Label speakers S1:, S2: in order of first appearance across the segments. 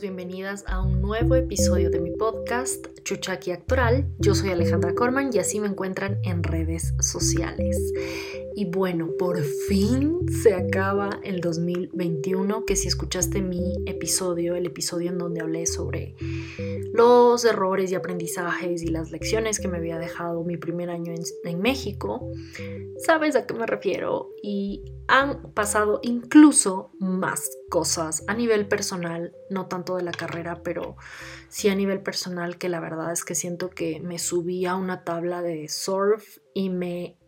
S1: bienvenidas a un nuevo episodio de mi podcast Chuchaki Actoral. Yo soy Alejandra Corman y así me encuentran en redes sociales. Y bueno, por fin se acaba el 2021, que si escuchaste mi episodio, el episodio en donde hablé sobre los errores y aprendizajes y las lecciones que me había dejado mi primer año en, en México, sabes a qué me refiero. Y han pasado incluso más cosas a nivel personal, no tanto de la carrera, pero sí a nivel personal que la verdad es que siento que me subí a una tabla de surf y me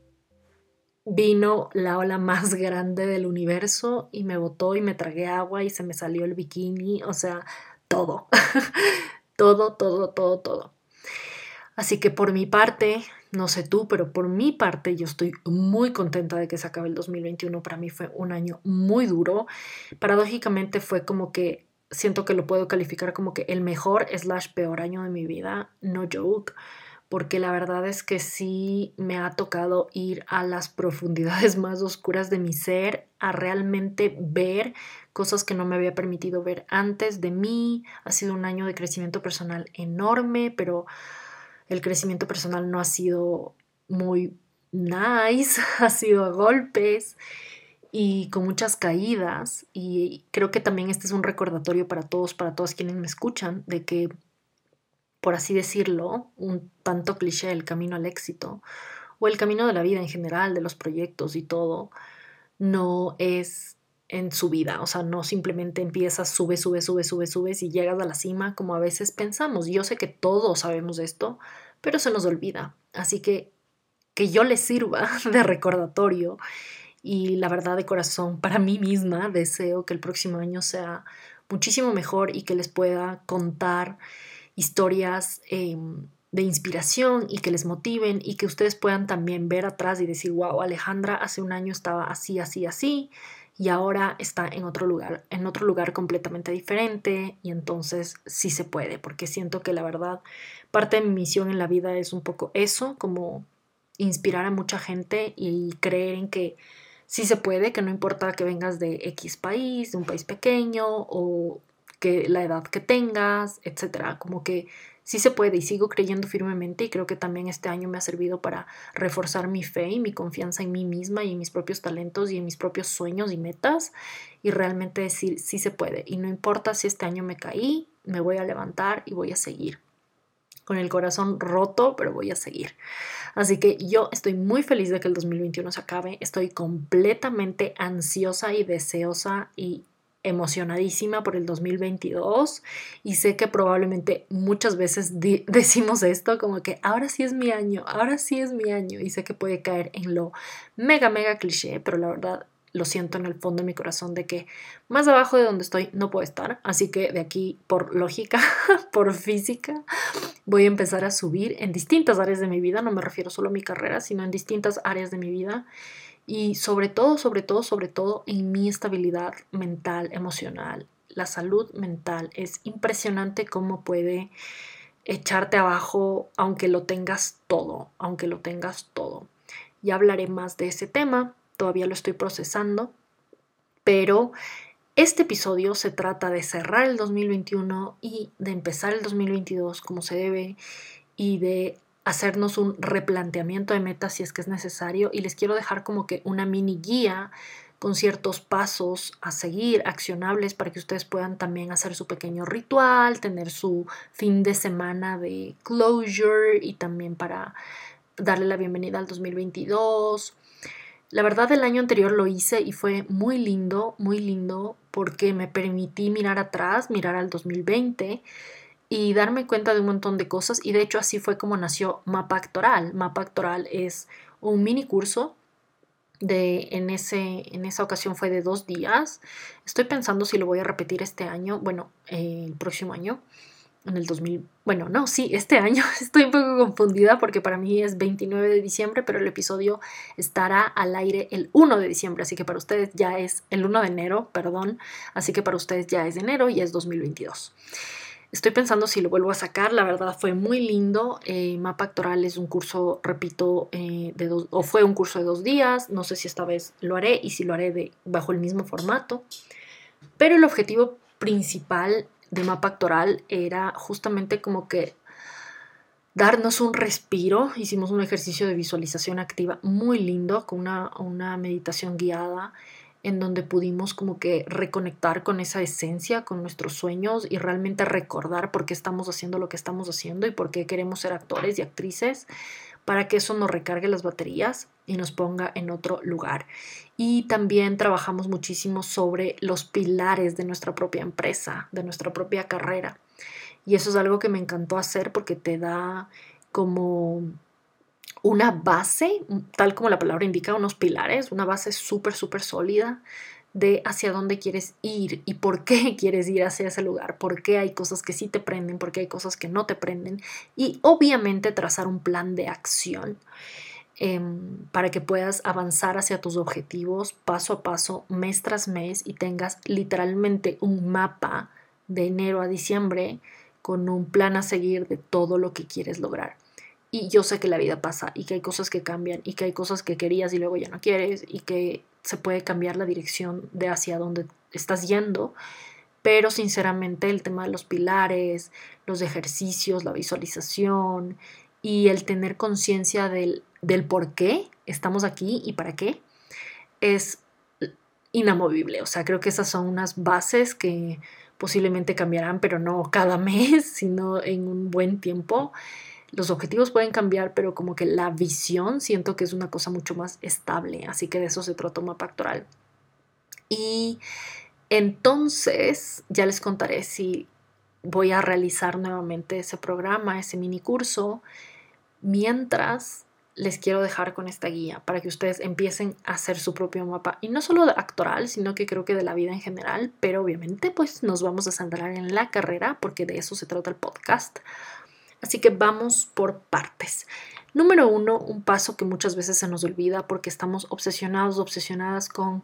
S1: vino la ola más grande del universo y me botó y me tragué agua y se me salió el bikini, o sea, todo, todo, todo, todo, todo. Así que por mi parte, no sé tú, pero por mi parte yo estoy muy contenta de que se acabe el 2021. Para mí fue un año muy duro. Paradójicamente fue como que siento que lo puedo calificar como que el mejor slash peor año de mi vida, no joke porque la verdad es que sí me ha tocado ir a las profundidades más oscuras de mi ser, a realmente ver cosas que no me había permitido ver antes de mí. Ha sido un año de crecimiento personal enorme, pero el crecimiento personal no ha sido muy nice, ha sido a golpes y con muchas caídas. Y creo que también este es un recordatorio para todos, para todos quienes me escuchan, de que por así decirlo, un tanto cliché el camino al éxito, o el camino de la vida en general, de los proyectos y todo, no es en su vida, o sea, no simplemente empiezas, sube, sube, sube, sube, subes y llegas a la cima como a veces pensamos. Yo sé que todos sabemos esto, pero se nos olvida. Así que que yo les sirva de recordatorio y la verdad de corazón para mí misma deseo que el próximo año sea muchísimo mejor y que les pueda contar historias em, de inspiración y que les motiven y que ustedes puedan también ver atrás y decir, wow, Alejandra hace un año estaba así, así, así y ahora está en otro lugar, en otro lugar completamente diferente y entonces sí se puede, porque siento que la verdad parte de mi misión en la vida es un poco eso, como inspirar a mucha gente y creer en que sí se puede, que no importa que vengas de X país, de un país pequeño o la edad que tengas, etcétera, como que sí se puede y sigo creyendo firmemente y creo que también este año me ha servido para reforzar mi fe y mi confianza en mí misma y en mis propios talentos y en mis propios sueños y metas. Y realmente decir sí se puede. Y no importa si este año me caí, me voy a levantar y voy a seguir con el corazón roto, pero voy a seguir. Así que yo estoy muy feliz de que el 2021 se acabe, estoy completamente ansiosa y deseosa y emocionadísima por el 2022 y sé que probablemente muchas veces decimos esto como que ahora sí es mi año, ahora sí es mi año y sé que puede caer en lo mega mega cliché, pero la verdad lo siento en el fondo de mi corazón de que más abajo de donde estoy no puedo estar, así que de aquí por lógica, por física, voy a empezar a subir en distintas áreas de mi vida, no me refiero solo a mi carrera, sino en distintas áreas de mi vida y sobre todo, sobre todo, sobre todo en mi estabilidad mental, emocional. La salud mental es impresionante cómo puede echarte abajo aunque lo tengas todo, aunque lo tengas todo. Ya hablaré más de ese tema, todavía lo estoy procesando, pero este episodio se trata de cerrar el 2021 y de empezar el 2022 como se debe y de hacernos un replanteamiento de metas si es que es necesario y les quiero dejar como que una mini guía con ciertos pasos a seguir, accionables, para que ustedes puedan también hacer su pequeño ritual, tener su fin de semana de closure y también para darle la bienvenida al 2022. La verdad el año anterior lo hice y fue muy lindo, muy lindo porque me permití mirar atrás, mirar al 2020 y darme cuenta de un montón de cosas y de hecho así fue como nació Mapa Actoral. Mapa Actoral es un mini curso de en ese en esa ocasión fue de dos días. Estoy pensando si lo voy a repetir este año, bueno, el próximo año, en el 2000. Bueno, no, sí, este año estoy un poco confundida porque para mí es 29 de diciembre, pero el episodio estará al aire el 1 de diciembre, así que para ustedes ya es el 1 de enero, perdón, así que para ustedes ya es de enero y es 2022. Estoy pensando si lo vuelvo a sacar, la verdad fue muy lindo. Eh, Mapa Actoral es un curso, repito, eh, de dos, o fue un curso de dos días. No sé si esta vez lo haré y si lo haré bajo el mismo formato. Pero el objetivo principal de mapa actoral era justamente como que darnos un respiro. Hicimos un ejercicio de visualización activa muy lindo con una meditación guiada en donde pudimos como que reconectar con esa esencia, con nuestros sueños y realmente recordar por qué estamos haciendo lo que estamos haciendo y por qué queremos ser actores y actrices, para que eso nos recargue las baterías y nos ponga en otro lugar. Y también trabajamos muchísimo sobre los pilares de nuestra propia empresa, de nuestra propia carrera. Y eso es algo que me encantó hacer porque te da como una base, tal como la palabra indica, unos pilares, una base súper, súper sólida de hacia dónde quieres ir y por qué quieres ir hacia ese lugar, por qué hay cosas que sí te prenden, por qué hay cosas que no te prenden y obviamente trazar un plan de acción em, para que puedas avanzar hacia tus objetivos paso a paso, mes tras mes y tengas literalmente un mapa de enero a diciembre con un plan a seguir de todo lo que quieres lograr. Y yo sé que la vida pasa y que hay cosas que cambian y que hay cosas que querías y luego ya no quieres y que se puede cambiar la dirección de hacia dónde estás yendo. Pero sinceramente el tema de los pilares, los ejercicios, la visualización y el tener conciencia del, del por qué estamos aquí y para qué es inamovible. O sea, creo que esas son unas bases que posiblemente cambiarán, pero no cada mes, sino en un buen tiempo los objetivos pueden cambiar, pero como que la visión siento que es una cosa mucho más estable, así que de eso se trata un mapa actoral. Y entonces ya les contaré si voy a realizar nuevamente ese programa, ese mini curso, mientras les quiero dejar con esta guía para que ustedes empiecen a hacer su propio mapa y no solo actoral, sino que creo que de la vida en general, pero obviamente pues nos vamos a centrar en la carrera porque de eso se trata el podcast. Así que vamos por partes. Número uno, un paso que muchas veces se nos olvida porque estamos obsesionados, obsesionadas con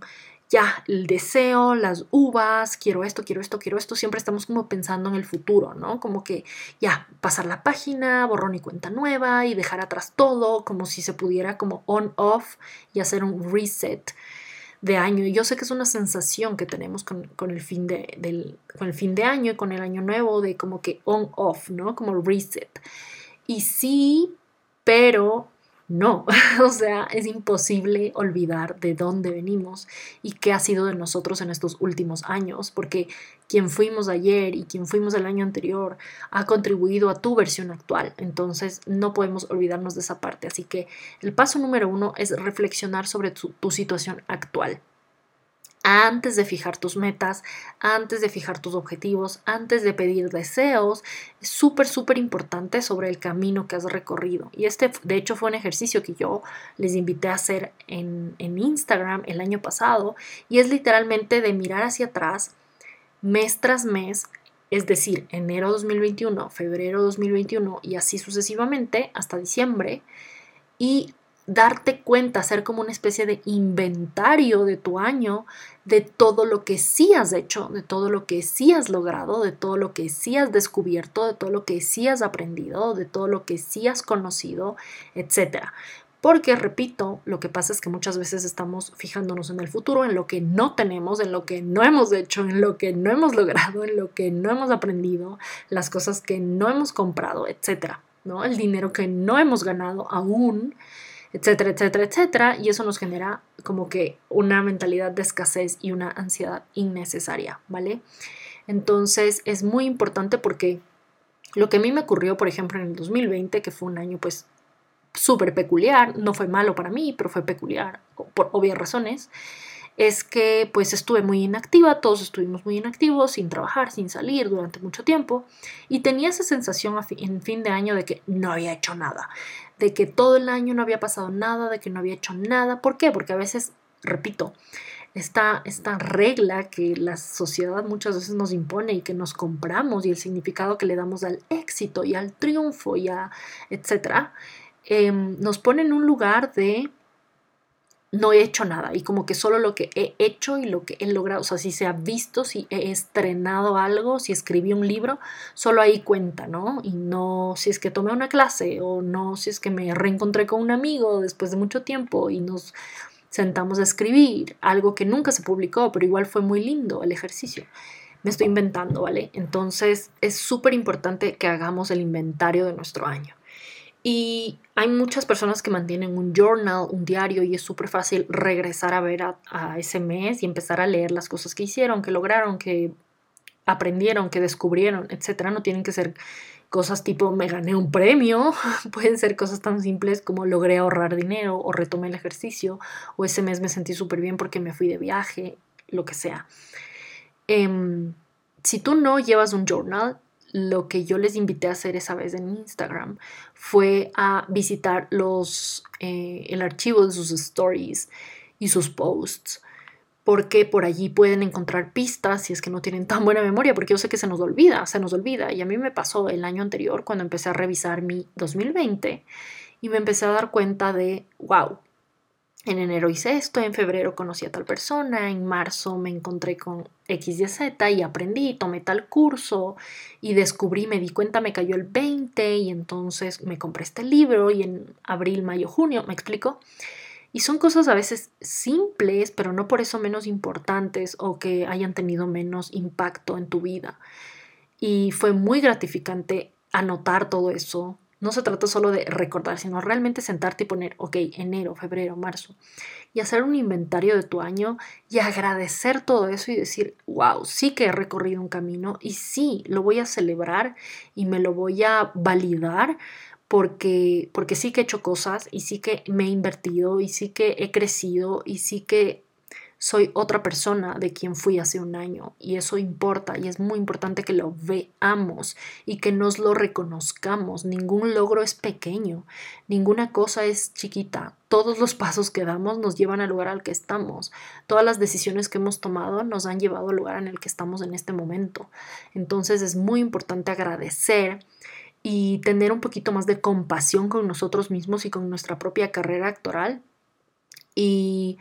S1: ya el deseo, las uvas, quiero esto, quiero esto, quiero esto. Siempre estamos como pensando en el futuro, ¿no? Como que ya pasar la página, borrón y cuenta nueva y dejar atrás todo, como si se pudiera como on-off y hacer un reset de año. Y yo sé que es una sensación que tenemos con, el, fin de, del, con el fin de año y con el año nuevo, de como que on-off, ¿no? Como reset. Y sí, pero no, o sea, es imposible olvidar de dónde venimos y qué ha sido de nosotros en estos últimos años, porque quien fuimos ayer y quien fuimos el año anterior ha contribuido a tu versión actual, entonces no podemos olvidarnos de esa parte. Así que el paso número uno es reflexionar sobre tu, tu situación actual antes de fijar tus metas, antes de fijar tus objetivos, antes de pedir deseos, es súper, súper importante sobre el camino que has recorrido. Y este, de hecho, fue un ejercicio que yo les invité a hacer en, en Instagram el año pasado y es literalmente de mirar hacia atrás mes tras mes es decir, enero 2021, febrero 2021 y así sucesivamente hasta diciembre, y darte cuenta, hacer como una especie de inventario de tu año, de todo lo que sí has hecho, de todo lo que sí has logrado, de todo lo que sí has descubierto, de todo lo que sí has aprendido, de todo lo que sí has conocido, etc. Porque, repito, lo que pasa es que muchas veces estamos fijándonos en el futuro, en lo que no tenemos, en lo que no hemos hecho, en lo que no hemos logrado, en lo que no hemos aprendido, las cosas que no hemos comprado, etc. ¿no? El dinero que no hemos ganado aún etcétera, etcétera, etcétera, y eso nos genera como que una mentalidad de escasez y una ansiedad innecesaria, ¿vale? Entonces es muy importante porque lo que a mí me ocurrió, por ejemplo, en el 2020, que fue un año pues súper peculiar, no fue malo para mí, pero fue peculiar por obvias razones, es que pues estuve muy inactiva, todos estuvimos muy inactivos, sin trabajar, sin salir durante mucho tiempo y tenía esa sensación en fin de año de que no había hecho nada, de que todo el año no había pasado nada, de que no había hecho nada. ¿Por qué? Porque a veces, repito, esta, esta regla que la sociedad muchas veces nos impone y que nos compramos y el significado que le damos al éxito y al triunfo y a etcétera, em, nos pone en un lugar de no he hecho nada y como que solo lo que he hecho y lo que he logrado, o sea, si se ha visto, si he estrenado algo, si escribí un libro, solo ahí cuenta, ¿no? Y no si es que tomé una clase o no si es que me reencontré con un amigo después de mucho tiempo y nos sentamos a escribir algo que nunca se publicó, pero igual fue muy lindo el ejercicio. me estoy inventando, ¿vale? Entonces es súper importante que hagamos el inventario de nuestro año. Y hay muchas personas que mantienen un journal, un diario, y es súper fácil regresar a ver a, ese mes y empezar a leer las cosas que hicieron, que lograron, que aprendieron, que descubrieron, etcétera. No tienen que ser cosas tipo me gané un premio, pueden ser cosas tan simples como logré ahorrar dinero o retomé el ejercicio o ese mes me sentí súper bien porque me fui de viaje, lo que sea. Em, si tú no llevas un journal, lo que yo les invité a hacer esa vez en Instagram fue a visitar los, eh, el archivo de sus stories y sus posts porque por allí pueden encontrar pistas si es que no tienen tan buena memoria, porque yo sé que se nos olvida, se nos olvida. Y a mí me pasó el año anterior cuando empecé a revisar mi 2020 y me empecé a dar cuenta de, wow, en enero hice esto, en febrero conocí a tal persona, en marzo me encontré con X y Z y aprendí, tomé tal curso y descubrí, me di cuenta, me cayó el 20 y entonces me compré este libro y en abril, mayo, junio, ¿me explico? Y son cosas a veces simples, pero no por eso menos importantes o que hayan tenido menos impacto en tu vida. Y fue muy gratificante anotar todo eso, no se trata solo de recordar, sino realmente sentarte y poner, ok, enero, febrero, marzo, y hacer un inventario de tu año y agradecer todo eso y decir, wow, sí que he recorrido un camino y sí, lo voy a celebrar y me lo voy a validar porque, porque sí que he hecho cosas y sí que me he invertido y sí que he crecido y sí que soy otra persona de quien fui hace un año y eso importa y es muy importante que lo veamos y que nos lo reconozcamos. Ningún logro es pequeño, ninguna cosa es chiquita. Todos los pasos que damos nos llevan al lugar al que estamos. Todas las decisiones que hemos tomado nos han llevado al lugar en el que estamos en este momento. Entonces es muy importante agradecer y tener un poquito más de compasión con nosotros mismos y con nuestra propia carrera actoral y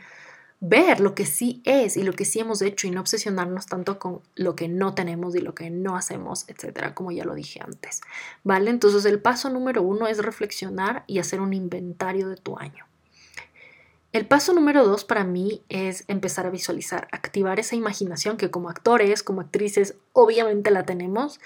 S1: ver lo que sí es y lo que sí hemos hecho y no obsesionarnos tanto con lo que no tenemos y lo que no hacemos, etcétera, como ya lo dije antes. ¿Vale? Entonces, el paso número uno es reflexionar y hacer un inventario de tu año. El paso número dos para mí es empezar a visualizar, activar esa imaginación que como actores, como actrices, obviamente la tenemos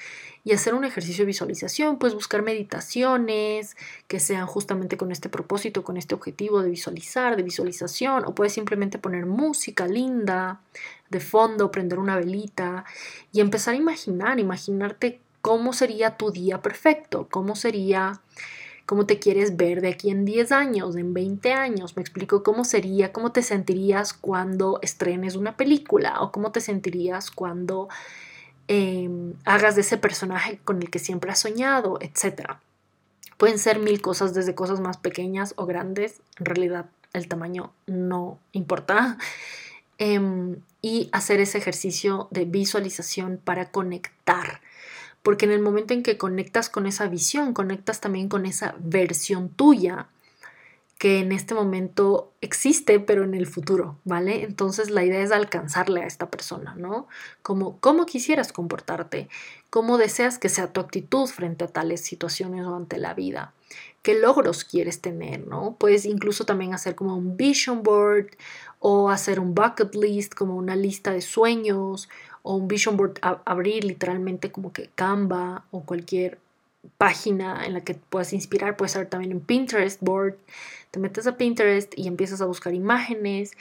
S1: y hacer un ejercicio de visualización, pues buscar meditaciones que sean justamente con este propósito, con este objetivo de visualizar, de visualización, o puedes simplemente poner música linda de fondo, prender una velita y empezar a imaginar, imaginarte cómo sería tu día perfecto, cómo sería cómo te quieres ver de aquí en 10 años, en 20 años. Me explico cómo sería, cómo te sentirías cuando estrenes una película o cómo te sentirías cuando em, hagas de ese personaje con el que siempre has soñado, etc. Pueden ser mil cosas, desde cosas más pequeñas o grandes. En realidad el tamaño no importa. Em, y hacer ese ejercicio de visualización para conectar porque en el momento en que conectas con esa visión, conectas también con esa versión tuya que en este momento existe, pero en el futuro, ¿vale? Entonces la idea es alcanzarle a esta persona, ¿no? Como cómo quisieras comportarte, cómo deseas que sea tu actitud frente a tales situaciones o ante la vida, qué logros quieres tener, ¿no? Puedes incluso también hacer como un vision board o hacer un bucket list, como una lista de sueños o un vision board, abrir literalmente como que Canva o cualquier página en la que puedas inspirar, puede ser también en Pinterest board, te metes a Pinterest y empiezas a buscar imágenes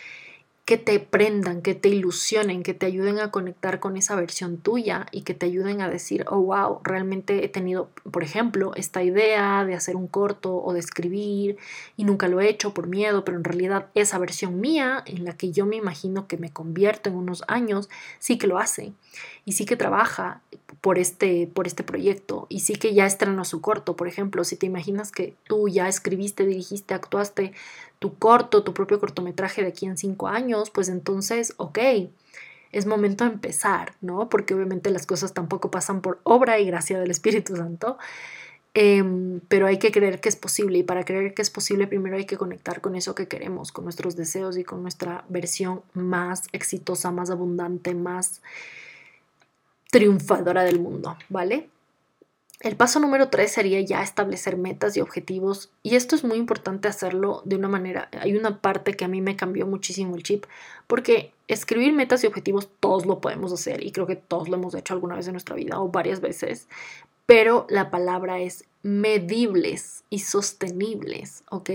S1: que te prendan, que te ilusionen, que te ayuden a conectar con esa versión tuya y que te ayuden a decir, oh, wow, realmente he tenido, por ejemplo, esta idea de hacer un corto o de escribir y nunca lo he hecho por miedo, pero en realidad esa versión mía en la que yo me imagino que me convierto en unos años, sí que lo hace y sí que trabaja por este, por este proyecto y sí que ya estrenó su corto, por ejemplo, si te imaginas que tú ya escribiste, dirigiste, actuaste tu corto, tu propio cortometraje de aquí en cinco años, pues entonces, ok, es momento de empezar, ¿no? Porque obviamente las cosas tampoco pasan por obra y gracia del Espíritu Santo, em, pero hay que creer que es posible y para creer que es posible primero hay que conectar con eso que queremos, con nuestros deseos y con nuestra versión más exitosa, más abundante, más triunfadora del mundo, ¿vale? El paso número tres sería ya establecer metas y objetivos y esto es muy importante hacerlo de una manera, hay una parte que a mí me cambió muchísimo el chip porque escribir metas y objetivos todos lo podemos hacer y creo que todos lo hemos hecho alguna vez en nuestra vida o varias veces, pero la palabra es medibles y sostenibles, ¿ok?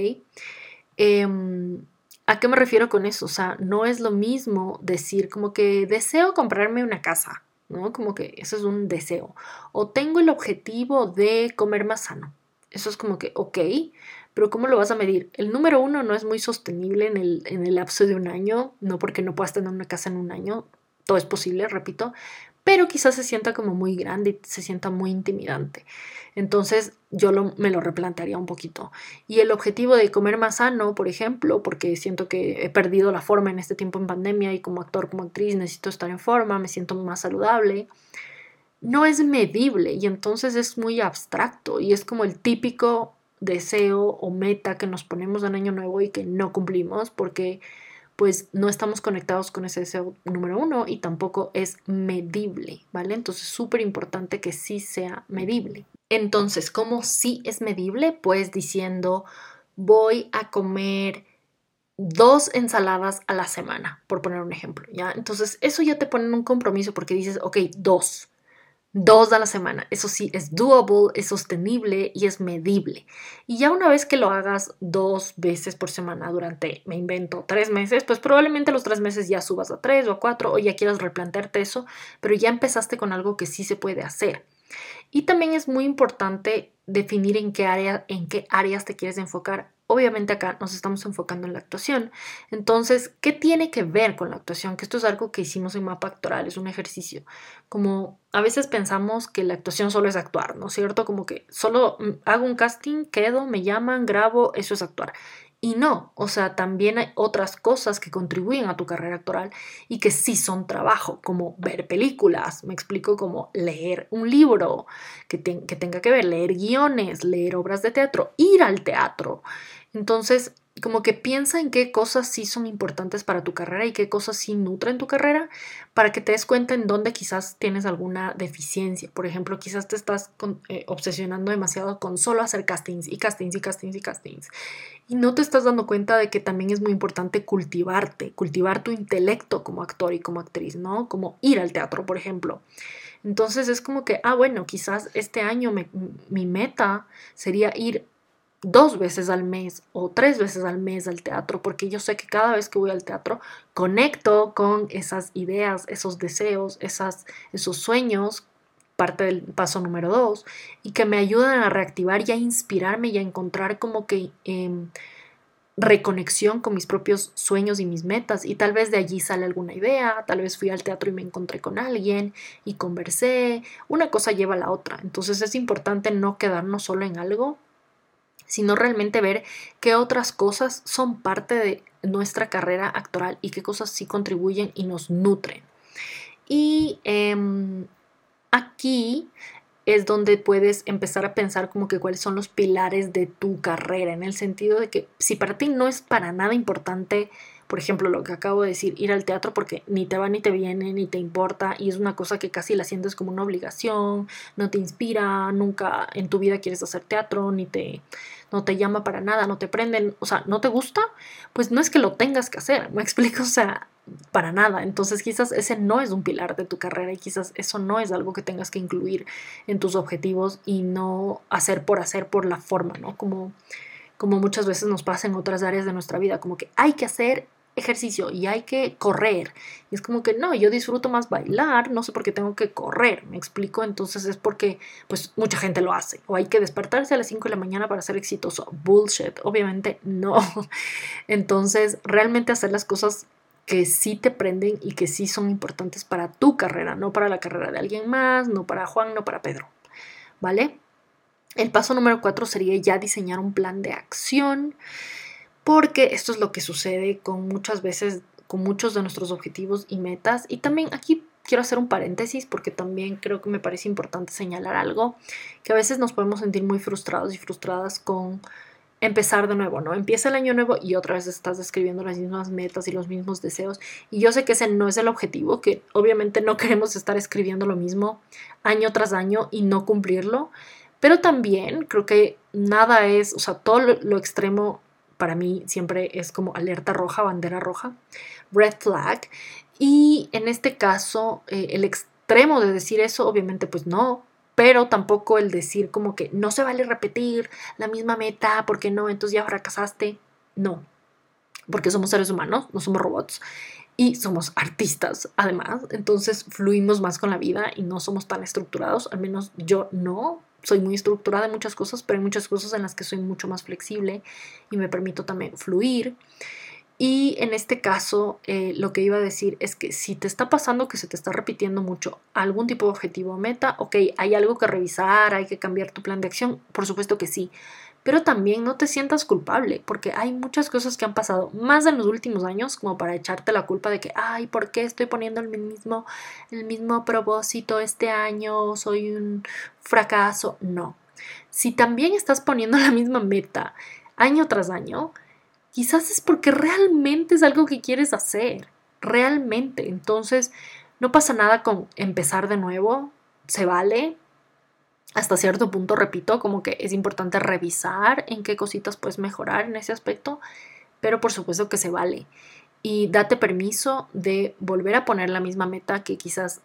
S1: Em, ¿A qué me refiero con eso? O sea, no es lo mismo decir como que deseo comprarme una casa, ¿no? Como que eso es un deseo. O tengo el objetivo de comer más sano. Eso es como que, ok, pero ¿cómo lo vas a medir? El número uno no es muy sostenible en el, en el lapso de un año, no porque no puedas tener una casa en un año, todo es posible, repito, pero quizás se sienta como muy grande y se sienta muy intimidante. Entonces yo me lo replantearía un poquito. Y el objetivo de comer más sano, por ejemplo, porque siento que he perdido la forma en este tiempo en pandemia y como actor, como actriz necesito estar en forma, me siento más saludable, no es medible y entonces es muy abstracto y es como el típico deseo o meta que nos ponemos en año nuevo y que no cumplimos porque pues no estamos conectados con ese deseo número uno y tampoco es medible, ¿vale? Entonces súper importante que sí sea medible. Entonces, ¿cómo sí es medible? Pues diciendo, voy a comer dos ensaladas a la semana, por poner un ejemplo, ¿ya? Entonces, eso ya te pone en un compromiso porque dices, ok, dos dos a la semana. Eso sí, es doable, es sostenible y es medible. Y ya una vez que lo hagas dos veces por semana durante, me invento, tres meses, pues probablemente los tres meses ya subas a tres o a cuatro o ya quieras replantearte eso, pero ya empezaste con algo que sí se puede hacer. Y también es muy importante definir en qué, área, en qué áreas te quieres enfocar. Obviamente acá nos estamos enfocando en la actuación. Entonces, ¿qué tiene que ver con la actuación? Que esto es algo que hicimos en mapa actoral, es un ejercicio. Como a veces pensamos que la actuación solo es actuar, ¿no es cierto? Como que solo mm, hago un casting, quedo, me llaman, grabo, eso es actuar. Y no, o sea, también hay otras cosas que contribuyen a tu carrera actoral y que sí son trabajo, como ver películas, me explico, como leer un libro que, que tenga que ver, leer guiones, leer obras de teatro, ir al teatro. Entonces, como que piensa en qué cosas sí son importantes para tu carrera y qué cosas sí nutren tu carrera para que te des cuenta en dónde quizás tienes alguna deficiencia. Por ejemplo, quizás te estás eh, obsesionando demasiado con solo hacer castings y castings y castings y castings. Y no te estás dando cuenta de que también es muy importante cultivarte, cultivar tu intelecto como actor y como actriz, ¿no? Como ir al teatro, por ejemplo. Entonces es como que, ah, bueno, quizás este año mi meta sería ir dos veces al mes o tres veces al mes al teatro, porque yo sé que cada vez que voy al teatro conecto con esas ideas, esos deseos, esos sueños, parte del paso número dos, y que me ayudan a reactivar y a inspirarme y a encontrar como que em, reconexión con mis propios sueños y mis metas. Y tal vez de allí sale alguna idea, tal vez fui al teatro y me encontré con alguien y conversé, una cosa lleva a la otra. Entonces es importante no quedarnos solo en algo, sino realmente ver qué otras cosas son parte de nuestra carrera actoral y qué cosas sí contribuyen y nos nutren. Y em, aquí es donde puedes empezar a pensar como que cuáles son los pilares de tu carrera, en el sentido de que si para ti no es para nada importante por ejemplo, lo que acabo de decir, ir al teatro porque ni te va ni te viene, ni te importa y es una cosa que casi la sientes como una obligación, no te inspira, nunca en tu vida quieres hacer teatro, ni te no te llama para nada, no te prenden, o sea, no te gusta, pues no es que lo tengas que hacer, me explico, o sea, para nada. Entonces quizás ese no es un pilar de tu carrera y quizás eso no es algo que tengas que incluir en tus objetivos y no hacer por hacer por la forma, ¿no? Como como muchas veces nos pasa en otras áreas de nuestra vida, como que hay que hacer ejercicio y hay que correr. Y es como que no, yo disfruto más bailar, no sé por qué tengo que correr, me explico, entonces es porque pues mucha gente lo hace. O hay que despertarse a las 5 de la mañana para ser exitoso. Bullshit, obviamente no. Entonces, realmente hacer las cosas que sí te prenden y que sí son importantes para tu carrera, no para la carrera de alguien más, no para Juan, no para Pedro. ¿Vale? El paso número 4 sería ya diseñar un plan de acción porque esto es lo que sucede con muchas veces, con muchos de nuestros objetivos y metas. Y también aquí quiero hacer un paréntesis porque también creo que me parece importante señalar algo, que a veces nos podemos sentir muy frustrados y frustradas con empezar de nuevo, ¿no? Empieza el año nuevo y otra vez estás escribiendo las mismas metas y los mismos deseos. Y yo sé que ese no es el objetivo, que obviamente no queremos estar escribiendo lo mismo año tras año y no cumplirlo. Pero también creo que nada es, o sea, todo lo, extremo para mí siempre es como alerta roja, bandera roja, red flag. Y en este caso, eh, el extremo de decir eso, obviamente, pues no, pero tampoco el decir como que no se vale repetir la misma meta porque no, entonces ya fracasaste. No, porque somos seres humanos, no somos robots y somos artistas además, entonces fluimos más con la vida y no somos tan estructurados, al menos yo no. Soy muy estructurada en muchas cosas, pero hay muchas cosas en las que soy mucho más flexible y me permito también fluir. Y en este caso, eh, lo que iba a decir es que si te está pasando que se te está repitiendo mucho algún tipo de objetivo o meta, ok, hay algo que revisar, hay que cambiar tu plan de acción, por supuesto que sí. Pero también no te sientas culpable, porque hay muchas cosas que han pasado más en los últimos años como para echarte la culpa de que, ay, ¿por qué estoy poniendo el mismo, el mismo propósito este año? Soy un fracaso. No. Si también estás poniendo la misma meta año tras año, quizás es porque realmente es algo que quieres hacer, realmente. Entonces, no pasa nada con empezar de nuevo, se vale. Hasta cierto punto, repito, como que es importante revisar en qué cositas puedes mejorar en ese aspecto, pero por supuesto que se vale. Y date permiso de volver a poner la misma meta que quizás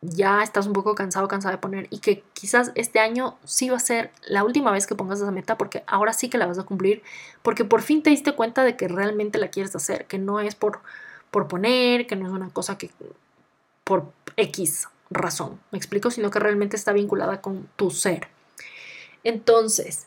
S1: ya estás un poco cansado, cansado de poner y que quizás este año sí va a ser la última vez que pongas esa meta porque ahora sí que la vas a cumplir, porque por fin te diste cuenta de que realmente la quieres hacer, que no es por, por poner, que no es una cosa que por X razón, me explico, sino que realmente está vinculada con tu ser. Entonces,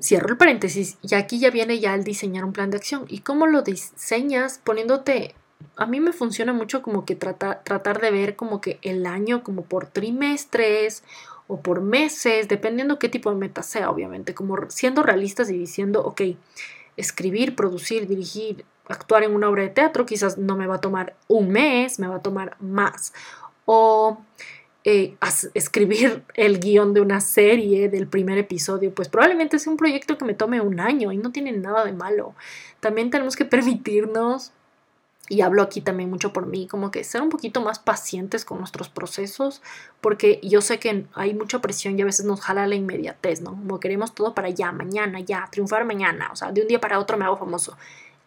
S1: cierro el paréntesis y aquí ya viene ya el diseñar un plan de acción. ¿Y cómo lo diseñas? Poniéndote a mí me funciona mucho como que tratar de ver como que el año como por trimestres o por meses, dependiendo qué tipo de meta sea, obviamente, como siendo realistas y diciendo, ok, escribir, producir, dirigir, actuar en una obra de teatro quizás no me va a tomar un mes, me va a tomar más. O eh, escribir el guion de una serie del primer episodio, pues probablemente sea un proyecto que me tome un año y no tiene nada de malo. También tenemos que permitirnos y hablo aquí también mucho por mí, como que ser un poquito más pacientes con nuestros procesos, porque yo sé que hay mucha presión y a veces nos jala la inmediatez, ¿no? Como queremos todo para ya, mañana, ya, triunfar mañana, o sea, de un día para otro me hago famoso.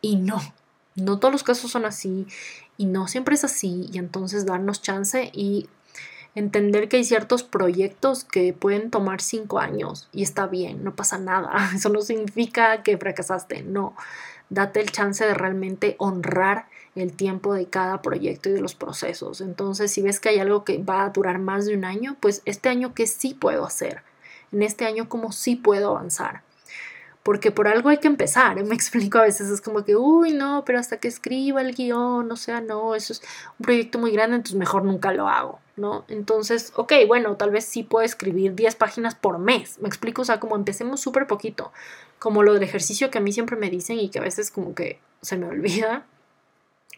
S1: Y no, no todos los casos son así, y no siempre es así, y entonces darnos chance y entender que hay ciertos proyectos que pueden tomar cinco años y está bien, no pasa nada, eso no significa que fracasaste, no, date el chance de realmente honrar el tiempo de cada proyecto y de los procesos. Entonces, si ves que hay algo que va a durar más de un año, pues este año qué sí puedo hacer, en este año cómo sí puedo avanzar. Porque por algo hay que empezar, me explico a veces, es como que, uy, no, pero hasta que escriba el guion, o sea, no, eso es un proyecto muy grande, entonces mejor nunca lo hago, ¿no? Entonces, ok, bueno, tal vez sí puedo escribir 10 páginas por mes, me explico, o sea, como empecemos súper poquito, como lo del ejercicio que a mí siempre me dicen y que a veces como que se me olvida,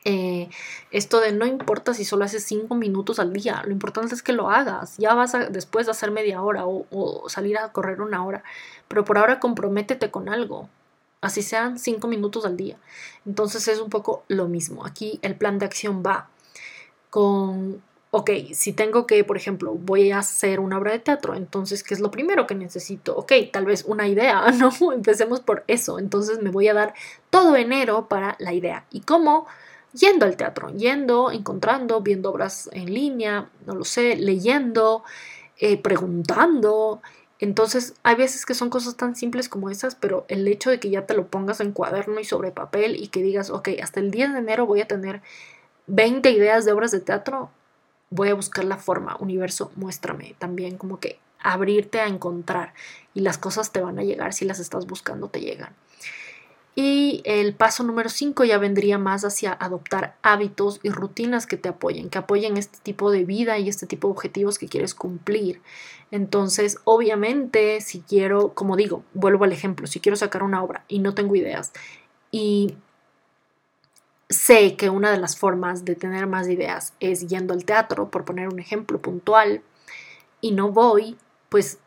S1: eh, esto de no importa si solo haces cinco minutos al día, lo importante es que lo hagas, ya vas a después de hacer media hora o, salir a correr una hora, pero por ahora comprométete con algo, así sean cinco minutos al día. Entonces es un poco lo mismo, aquí el plan de acción va con, ok, si tengo que, por ejemplo, voy a hacer una obra de teatro, entonces, ¿qué es lo primero que necesito? Ok, tal vez una idea, ¿no? Empecemos por eso, entonces me voy a dar todo enero para la idea. ¿Y cómo? Yendo al teatro, yendo, encontrando, viendo obras en línea, no lo sé, leyendo, eh, preguntando. Entonces, hay veces que son cosas tan simples como esas, pero el hecho de que ya te lo pongas en cuaderno y sobre papel y que digas, ok, hasta el 10 de enero voy a tener 20 ideas de obras de teatro, voy a buscar la forma, universo, muéstrame también como que abrirte a encontrar y las cosas te van a llegar, si las estás buscando te llegan. Y el paso número 5 ya vendría más hacia adoptar hábitos y rutinas que te apoyen, que apoyen este tipo de vida y este tipo de objetivos que quieres cumplir. Entonces, obviamente, si quiero, como digo, vuelvo al ejemplo, si quiero sacar una obra y no tengo ideas y sé que una de las formas de tener más ideas es yendo al teatro, por poner un ejemplo puntual, y no voy, pues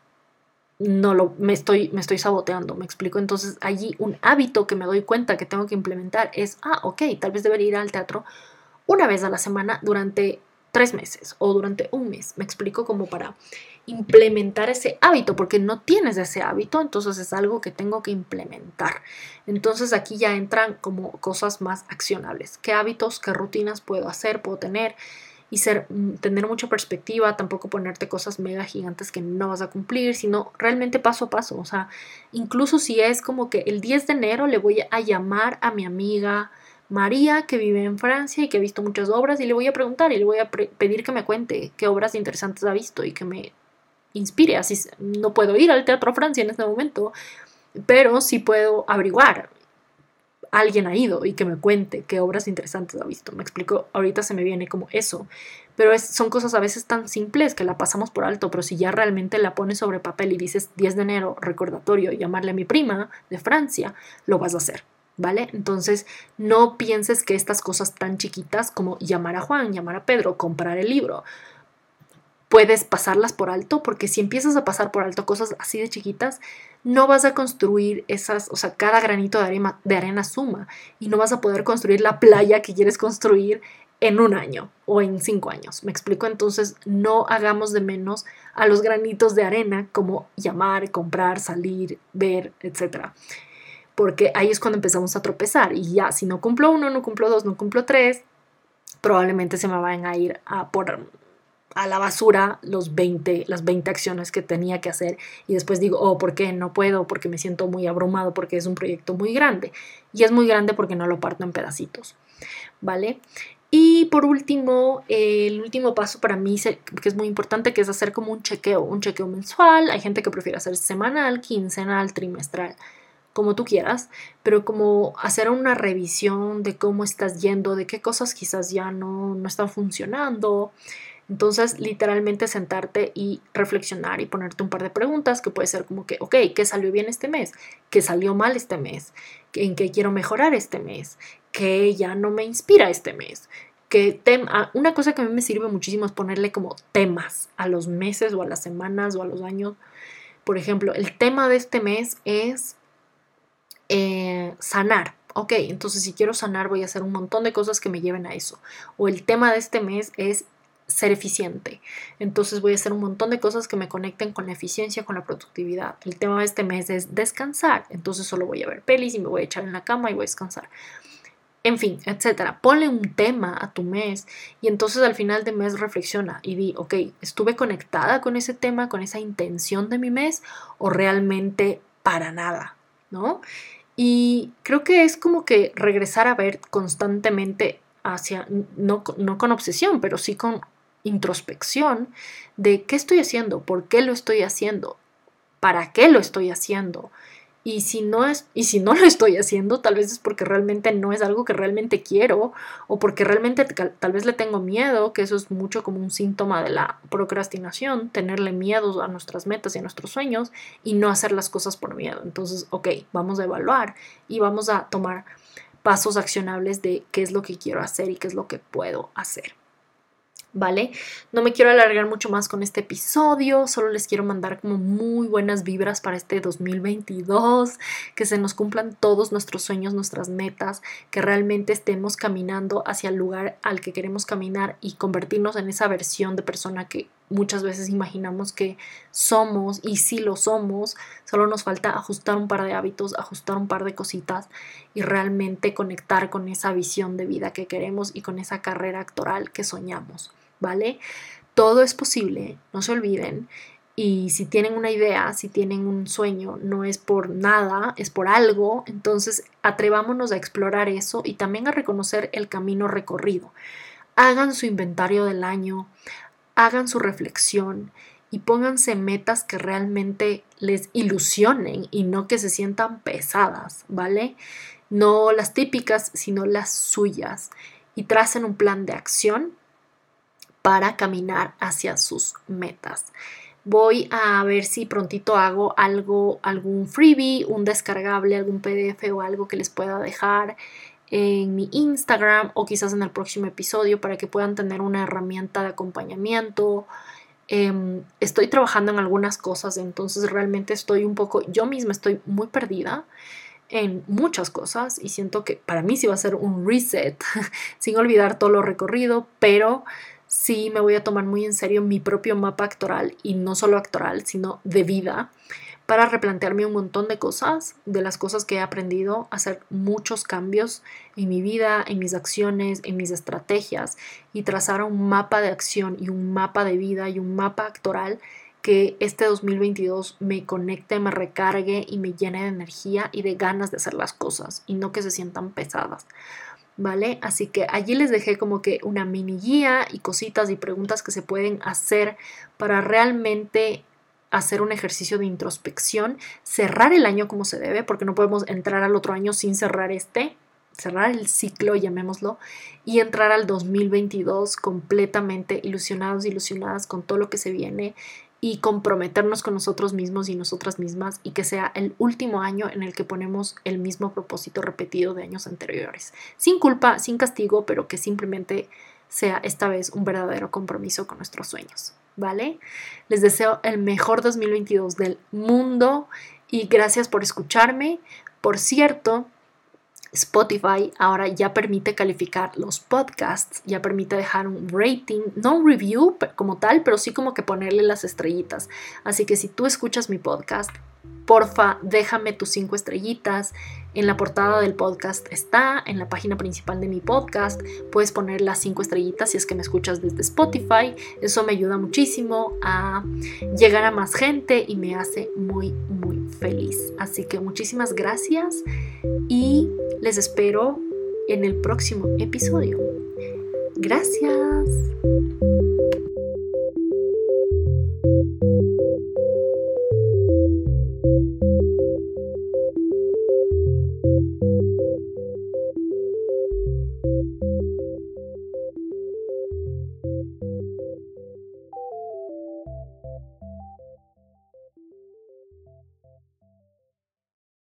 S1: no lo, me estoy, me estoy saboteando, me explico. Entonces allí un hábito que me doy cuenta que tengo que implementar es, ah, ok, tal vez debería ir al teatro una vez a la semana durante tres meses o durante un mes. Me explico como para implementar ese hábito, porque no tienes ese hábito, entonces es algo que tengo que implementar. Entonces aquí ya entran como cosas más accionables. ¿Qué hábitos, qué rutinas puedo hacer, puedo tener? Y ser, mm, tener mucha perspectiva, tampoco ponerte cosas mega gigantes que no vas a cumplir, sino realmente paso a paso. O sea, incluso si es como que el 10 de enero le voy a llamar a mi amiga María, que vive en Francia y que ha visto muchas obras, y le voy a preguntar y le voy a pedir que me cuente qué obras interesantes ha visto y que me inspire. Así no puedo ir al Teatro Francia en este momento, pero sí puedo averiguar alguien ha ido y que me cuente qué obras interesantes ha visto. Me explico, ahorita se me viene como eso. Pero son cosas a veces tan simples que la pasamos por alto, pero si ya realmente la pones sobre papel y dices 10 de enero, recordatorio, llamarle a mi prima de Francia, lo vas a hacer. ¿Vale? Entonces, no pienses que estas cosas tan chiquitas como llamar a Juan, llamar a Pedro, comprar el libro, puedes pasarlas por alto, porque si empiezas a pasar por alto cosas así de chiquitas, no vas a construir esas, o sea, cada granito de arena, de arena suma y no vas a poder construir la playa que quieres construir en un año o en cinco años. ¿Me explico? Entonces, no hagamos de menos a los granitos de arena como llamar, comprar, salir, ver, etc. Porque ahí es cuando empezamos a tropezar y ya, si no cumplo uno, no cumplo dos, no cumplo tres, probablemente se me vayan a ir a por a la basura los 20, las 20 acciones que tenía que hacer y después digo, oh, ¿por qué no puedo? Porque me siento muy abrumado, porque es un proyecto muy grande. Y es muy grande porque no lo parto en pedacitos, ¿vale? Y por último, el último paso para mí, que es muy importante, que es hacer como un chequeo, un chequeo mensual. Hay gente que prefiere hacer semanal, quincenal, trimestral, como tú quieras, pero como hacer una revisión de cómo estás yendo, de qué cosas quizás ya no, no están funcionando, entonces, literalmente sentarte y reflexionar y ponerte un par de preguntas que puede ser como que, ok, ¿qué salió bien este mes? ¿Qué salió mal este mes? ¿En qué quiero mejorar este mes? ¿Qué ya no me inspira este mes? Que tema, una cosa que a mí me sirve muchísimo es ponerle como temas a los meses o a las semanas o a los años. Por ejemplo, el tema de este mes es eh, sanar. Ok, entonces si quiero sanar voy a hacer un montón de cosas que me lleven a eso. O el tema de este mes es ser eficiente. Entonces voy a hacer un montón de cosas que me conecten con la eficiencia, con la productividad. El tema de este mes es descansar. Entonces solo voy a ver pelis y me voy a echar en la cama y voy a descansar. En fin, etcétera. Ponle un tema a tu mes y entonces al final de mes reflexiona y di, ok, ¿estuve conectada con ese tema, con esa intención de mi mes o realmente para nada? ¿No? Y creo que es como que regresar a ver constantemente hacia, no, no con obsesión, pero sí con introspección de qué estoy haciendo, por qué lo estoy haciendo, para qué lo estoy haciendo. Y si no es y si no lo estoy haciendo, tal vez es porque realmente no es algo que realmente quiero o porque realmente tal vez le tengo miedo, que eso es mucho como un síntoma de la procrastinación, tenerle miedo a nuestras metas y a nuestros sueños y no hacer las cosas por miedo. Entonces, ok, vamos a evaluar y vamos a tomar pasos accionables de qué es lo que quiero hacer y qué es lo que puedo hacer. ¿Vale? No me quiero alargar mucho más con este episodio, solo les quiero mandar como muy buenas vibras para este 2022, que se nos cumplan todos nuestros sueños, nuestras metas, que realmente estemos caminando hacia el lugar al que queremos caminar y convertirnos en esa versión de persona que muchas veces imaginamos que somos y si lo somos, solo nos falta ajustar un par de hábitos, ajustar un par de cositas y realmente conectar con esa visión de vida que queremos y con esa carrera actoral que soñamos. ¿Vale? Todo es posible, no se olviden. Y si tienen una idea, si tienen un sueño, no es por nada, es por algo, entonces atrevámonos a explorar eso y también a reconocer el camino recorrido. Hagan su inventario del año, hagan su reflexión y pónganse metas que realmente les ilusionen y no que se sientan pesadas, ¿vale? No las típicas, sino las suyas. Y tracen un plan de acción para caminar hacia sus metas. Voy a ver si prontito hago algo, algún freebie, un descargable, algún PDF o algo que les pueda dejar en mi Instagram o quizás en el próximo episodio para que puedan tener una herramienta de acompañamiento Em, estoy trabajando en algunas cosas, entonces realmente estoy un poco, yo misma estoy muy perdida en muchas cosas y siento que para mí sí va a ser un reset, sin olvidar todo lo recorrido, pero sí me voy a tomar muy en serio mi propio mapa actoral y no solo actoral, sino de vida para replantearme un montón de cosas, de las cosas que he aprendido, hacer muchos cambios en mi vida, en mis acciones, en mis estrategias y trazar un mapa de acción y un mapa de vida y un mapa actoral que este 2022 me conecte, me recargue y me llene de energía y de ganas de hacer las cosas y no que se sientan pesadas. ¿Vale? Así que allí les dejé como que una mini guía y cositas y preguntas que se pueden hacer para realmente hacer un ejercicio de introspección, cerrar el año como se debe, porque no podemos entrar al otro año sin cerrar este, cerrar el ciclo, llamémoslo, y entrar al 2022 completamente ilusionados, ilusionadas con todo lo que se viene y comprometernos con nosotros mismos y nosotras mismas y que sea el último año en el que ponemos el mismo propósito repetido de años anteriores. Sin culpa, sin castigo, pero que simplemente sea esta vez un verdadero compromiso con nuestros sueños. ¿vale? Les deseo el mejor 2022 del mundo y gracias por escucharme. Por cierto, Spotify ahora ya permite calificar los podcasts, ya permite dejar un rating, no un review como tal, pero sí como que ponerle las estrellitas. Así que si tú escuchas mi podcast, porfa, déjame tus cinco estrellitas. En la portada del podcast está, en la página principal de mi podcast, puedes poner las cinco estrellitas si es que me escuchas desde Spotify. Eso me ayuda muchísimo a llegar a más gente y me hace muy, muy feliz. Así que muchísimas gracias y les espero en el próximo episodio. Gracias.